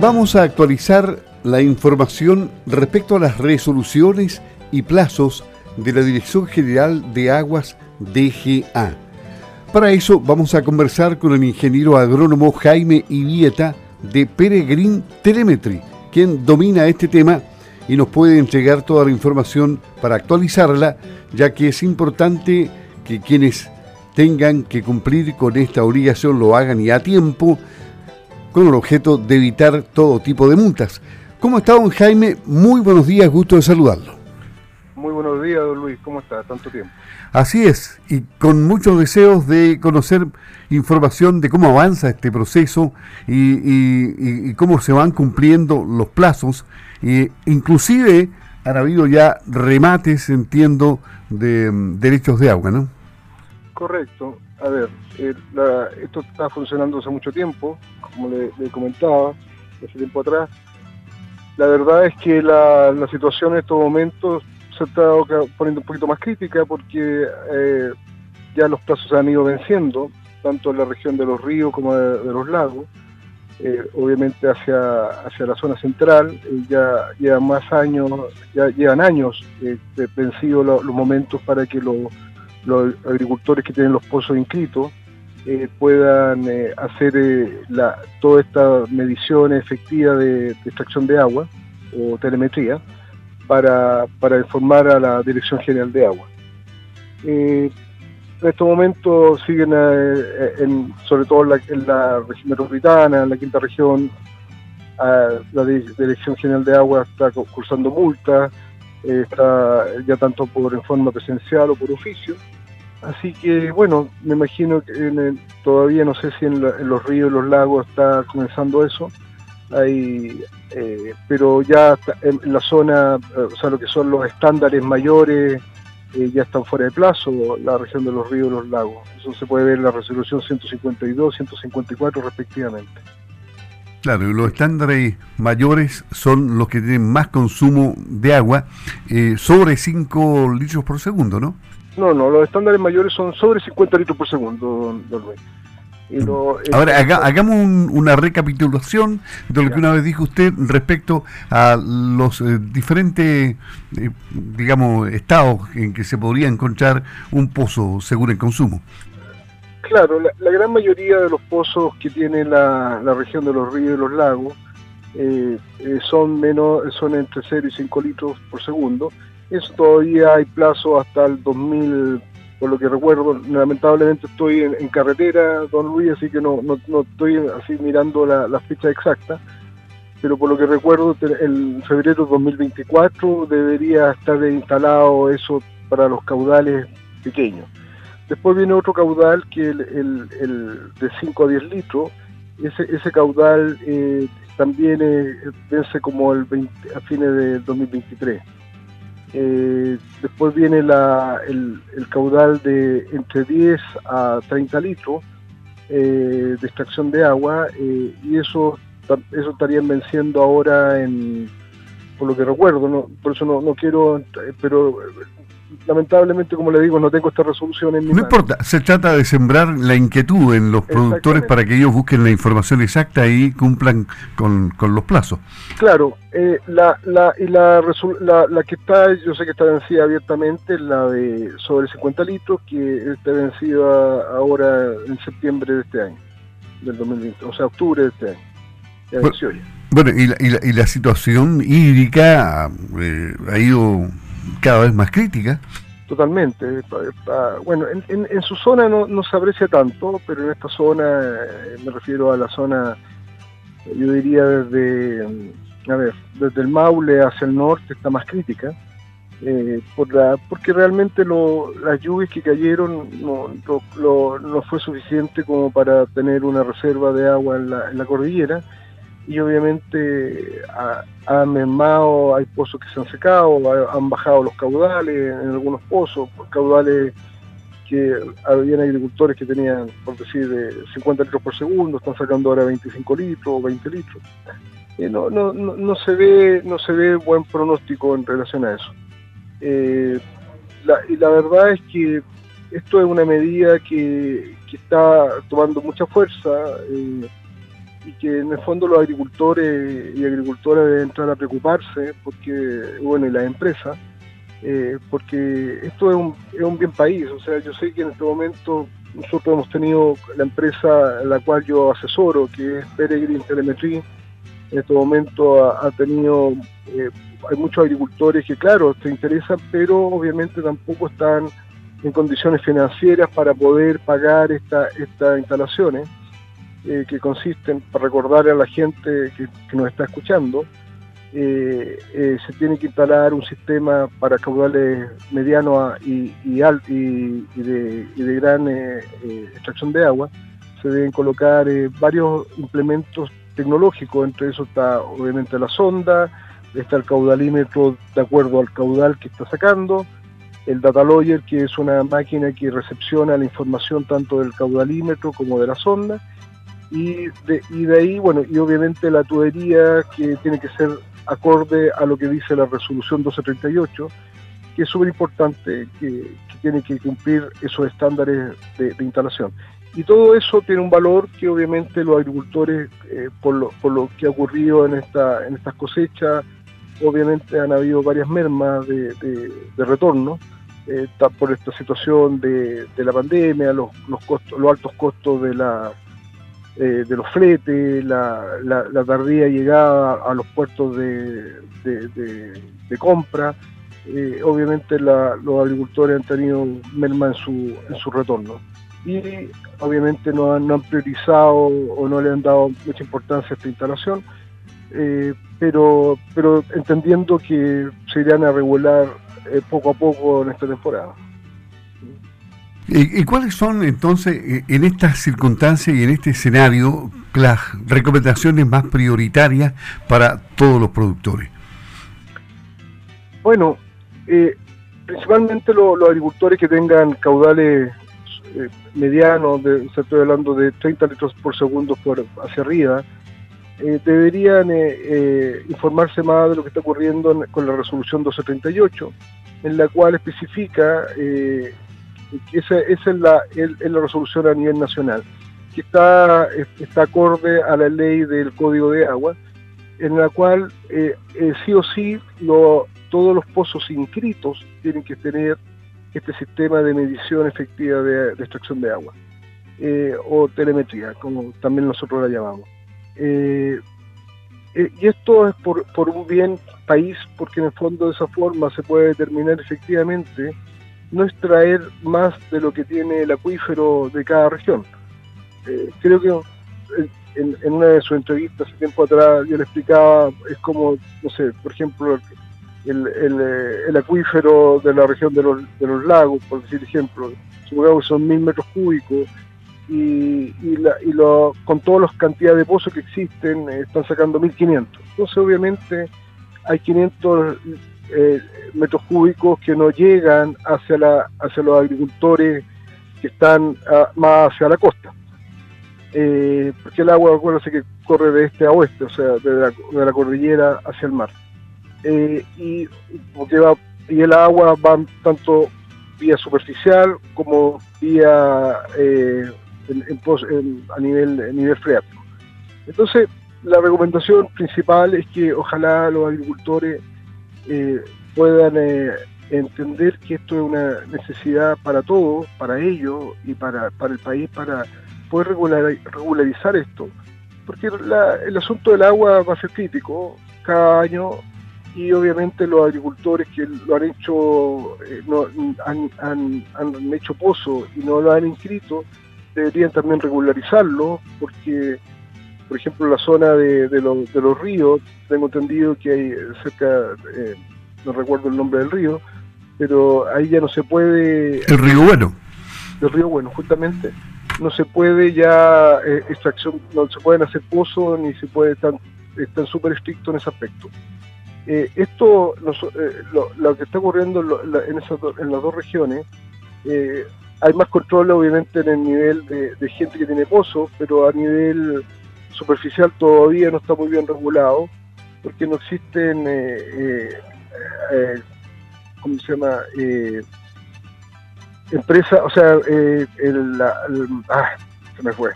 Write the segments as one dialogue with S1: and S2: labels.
S1: Vamos a actualizar la información respecto a las resoluciones y plazos de la Dirección General de Aguas DGA. Para eso vamos a conversar con el ingeniero agrónomo Jaime Ibieta de Peregrine Telemetry, quien domina este tema y nos puede entregar toda la información para actualizarla, ya que es importante que quienes tengan que cumplir con esta obligación lo hagan y a tiempo, con el objeto de evitar todo tipo de multas. ¿Cómo está, don Jaime? Muy buenos días, gusto de saludarlo.
S2: Muy buenos días, don Luis, ¿cómo está? Tanto tiempo.
S1: Así es, y con muchos deseos de conocer información de cómo avanza este proceso y, cómo se van cumpliendo los plazos. E inclusive han habido ya remates, entiendo, de mm, derechos de agua, ¿no?
S2: Correcto. A ver, eh, esto está funcionando hace mucho tiempo, como le, comentaba, hace tiempo atrás. La verdad es que la, situación en estos momentos se está poniendo un poquito más crítica porque eh, ya los plazos se han ido venciendo, tanto en la región de los ríos como de, los lagos. Eh, obviamente hacia, hacia la zona central, eh, ya llevan más años, ya llevan años vencidos los momentos para que los agricultores que tienen los pozos inscritos puedan hacer la, toda esta medición efectiva de extracción de agua o telemetría para, para informar a la Dirección General de Agua. Eh, en estos momentos siguen, eh, en, sobre todo en la, región metropolitana, en la quinta región, la Dirección General de Agua está cursando multas, eh, está ya tanto por en forma presencial o por oficio. Así que, bueno, me imagino que todavía no sé si en, en, los ríos y los lagos está comenzando eso. Hay, eh, pero ya en, la zona, eh, o sea, lo que son los estándares mayores, eh, ya están fuera de plazo, la región de los ríos y los lagos. Eso se puede ver en la resolución 152, 154 respectivamente.
S1: Claro, y los estándares mayores son los que tienen más consumo de agua, sobre 5 litros por segundo, ¿no?
S2: No, no, los estándares mayores son sobre 50 litros por segundo, don Luis.
S1: Ahora, hagamos una recapitulación de lo que una vez dijo usted respecto a los eh, diferentes, eh, digamos, estados en que se podría encontrar un pozo seguro en consumo.
S2: Claro, la, gran mayoría de los pozos que tiene la, región de los ríos y los lagos eh, son menos, son entre 0 y 5 litros por segundo. Eso todavía hay plazo hasta el 2000 por lo que recuerdo, lamentablemente estoy en, carretera, don Luis, así que no, no, estoy así mirando la, fecha exacta, pero por lo que recuerdo, en febrero de 2024 debería estar instalado eso para los caudales pequeños. Después viene otro caudal que el, el, de 5 a 10 litros, ese, ese caudal eh, también eh, vence como el 20, a fines del 2023. Eh, después viene el, caudal de entre 10 a 30 litros eh, de extracción de agua eh, y eso, eso estarían venciendo ahora en, por lo que recuerdo, ¿no? por eso no, no quiero, pero lamentablemente, como le digo, no tengo esta resolución en mi
S1: No importa, se trata de sembrar la inquietud en los productores para que ellos busquen la información exacta y cumplan con, los plazos.
S2: Claro, eh, la, la, y la, la, que está, yo sé que está vencida abiertamente, la de sobre 50 litros, que está vencida ahora en septiembre de este año, del 2020, o sea, octubre de este año.
S1: Ya bueno, y la, y la, situación hídrica eh, ha ido cada vez más crítica.
S2: Totalmente. Bueno, en, su zona no, no, se aprecia tanto, pero en esta zona, eh, me refiero a la zona, yo diría desde, a ver, desde el Maule hacia el norte está más crítica, eh, por la, porque realmente lo, las lluvias que cayeron no, no fue suficiente como para tener una reserva de agua en la, en la cordillera y obviamente ha, ha, mermado, hay pozos que se han secado, han bajado los caudales en algunos pozos, caudales que habían agricultores que tenían, por decir, de 50 litros por segundo, están sacando ahora 25 litros o 20 litros. Eh, no, no, no, se ve, no se ve buen pronóstico en relación a eso. Eh, y la verdad es que esto es una medida que, que está tomando mucha fuerza. Eh, y que en el fondo los agricultores y agricultoras deben entrar a preocuparse, porque, bueno, y las empresas, eh, porque esto es un, es un bien país, o sea, yo sé que en este momento nosotros hemos tenido la empresa la cual yo asesoro, que es Peregrine Telemetry, en este momento ha, tenido, eh, hay muchos agricultores que claro, se interesan, pero obviamente tampoco están en condiciones financieras para poder pagar esta, estas instalaciones, que consisten, para recordarle a la gente que, nos está escuchando, eh, se tiene que instalar un sistema para caudales medianos y, y, y, de, gran extracción de agua. Se deben colocar varios implementos tecnológico, entre eso está obviamente la sonda, está el caudalímetro de acuerdo al caudal que está sacando, el data lawyer, que es una máquina que recepciona la información tanto del caudalímetro como de la sonda, y de, y de ahí, bueno, y obviamente la tubería que tiene que ser acorde a lo que dice la resolución 1238, que es súper importante, que, tiene que cumplir esos estándares de instalación. Y todo eso tiene un valor que obviamente los agricultores, eh, por, lo, por lo que ha ocurrido en, esta, en estas cosechas, obviamente han habido varias mermas de, retorno eh, por esta situación de, la pandemia, los, los altos costos de, la, eh, de los fletes, la, tardía llegada a los puertos de, compra. obviamente los agricultores han tenido merma en su, en su retorno y obviamente no han, priorizado o no le han dado mucha importancia a esta instalación, eh, pero, pero entendiendo que se irán a regular eh, poco a poco en esta temporada.
S1: ¿Y, cuáles son entonces, eh, en estas circunstancias y en este escenario, las recomendaciones más prioritarias para todos los productores?
S2: Bueno, principalmente los agricultores que tengan caudales eh, mediano, de, estoy hablando de 30 litros por segundo por hacia arriba, eh, deberían eh, informarse más de lo que está ocurriendo con la resolución 1238, en la cual especifica que esa, es, la, la resolución a nivel nacional, que está, está acorde a la ley del Código de Agua, en la cual sí o sí todos los pozos inscritos tienen que tener este sistema de medición efectiva de, extracción de agua, eh, o telemetría, como también nosotros la llamamos. Eh, eh, y esto es por, por, un bien país, porque en el fondo de esa forma se puede determinar efectivamente no extraer más de lo que tiene el acuífero de cada región. creo que en, una de sus entrevistas hace tiempo atrás yo le explicaba, es como, no sé, por ejemplo, el, eh, el, acuífero de la región de los, de los lagos, por decir ejemplo, supongamos son mil metros cúbicos, y, y, la, y lo, con todas las cantidades de pozos que existen eh, están sacando 1500. Entonces obviamente hay 500 eh, metros cúbicos que no llegan hacia, la, hacia los agricultores que están ah, más hacia la costa. porque el agua, acuérdense que corre de este a oeste, o sea, de la cordillera hacia el mar. Eh, y, y el agua va tanto vía superficial como vía eh, a nivel, nivel freático. Entonces, la recomendación principal es que ojalá los agricultores eh, puedan entender que esto es una necesidad para todos, para ellos y para, para el país, para poder regularizar esto. Porque el asunto del agua va a ser crítico. Cada año y obviamente los agricultores que lo han hecho, eh, no, han, han, han, hecho pozo y no lo han inscrito, deberían también regularizarlo, porque, por ejemplo, la zona de, de, de los ríos, tengo entendido que hay cerca, eh, no recuerdo el nombre del río, pero ahí ya no se puede...
S1: El río Bueno.
S2: El río Bueno, justamente. No se puede ya eh, extracción, no se pueden hacer pozos ni se puede, estar están súper estrictos en ese aspecto. Eh, esto, eh, lo, que está ocurriendo en, esas en las dos regiones, hay más control obviamente en el nivel de, gente que tiene pozos, pero a nivel superficial todavía no está muy bien regulado, porque no existen, ¿cómo se llama? empresas, o sea, el, ah, se me fue.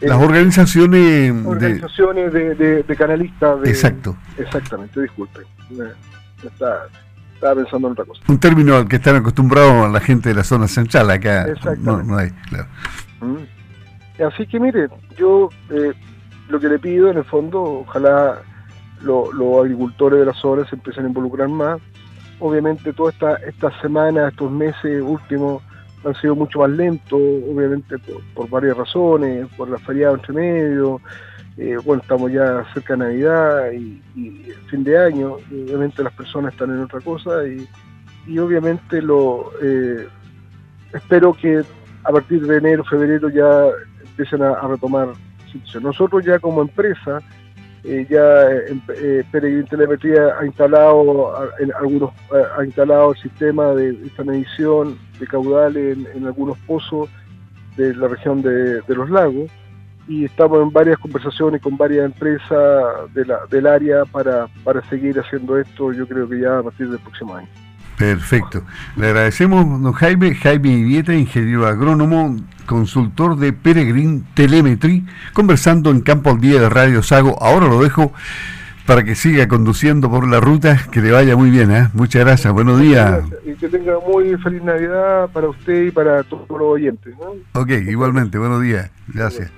S1: Las organizaciones...
S2: Organizaciones de, canalistas.
S1: Exacto.
S2: Exactamente, disculpe. Está, estaba pensando en otra cosa.
S1: Un término al que están acostumbrados la gente de la zona central, acá no, no hay, claro.
S2: Mm. Así que mire, yo eh, lo que le pido en el fondo, ojalá los agricultores de la zona se empiecen a involucrar más. Obviamente toda esta, esta semana, estos meses últimos han sido mucho más lentos, obviamente por, varias razones, por la feriado entre medio, eh, bueno, estamos ya cerca de Navidad y, fin de año, obviamente las personas están en otra cosa y, y obviamente lo eh, espero que a partir de enero, febrero ya empiecen a, retomar Nosotros ya como empresa, eh, ya eh, Peregrin Telemetría ha instalado en algunos ha instalado el sistema de esta medición de caudales en, algunos pozos de la región de los lagos y estamos en varias conversaciones con varias empresas del área para, para seguir haciendo esto, yo creo que ya a partir del próximo año.
S1: Perfecto. Le agradecemos, don Jaime, Jaime Ivieta, ingeniero agrónomo, consultor de Peregrin Telemetry, conversando en Campo al Día de Radio Sago. Ahora lo dejo para que siga conduciendo por la ruta, que le vaya muy bien, ¿eh? Muchas gracias, buenos días.
S2: Y que tenga muy feliz Navidad para usted y para todos los oyentes.
S1: Ok, igualmente, buenos días, gracias.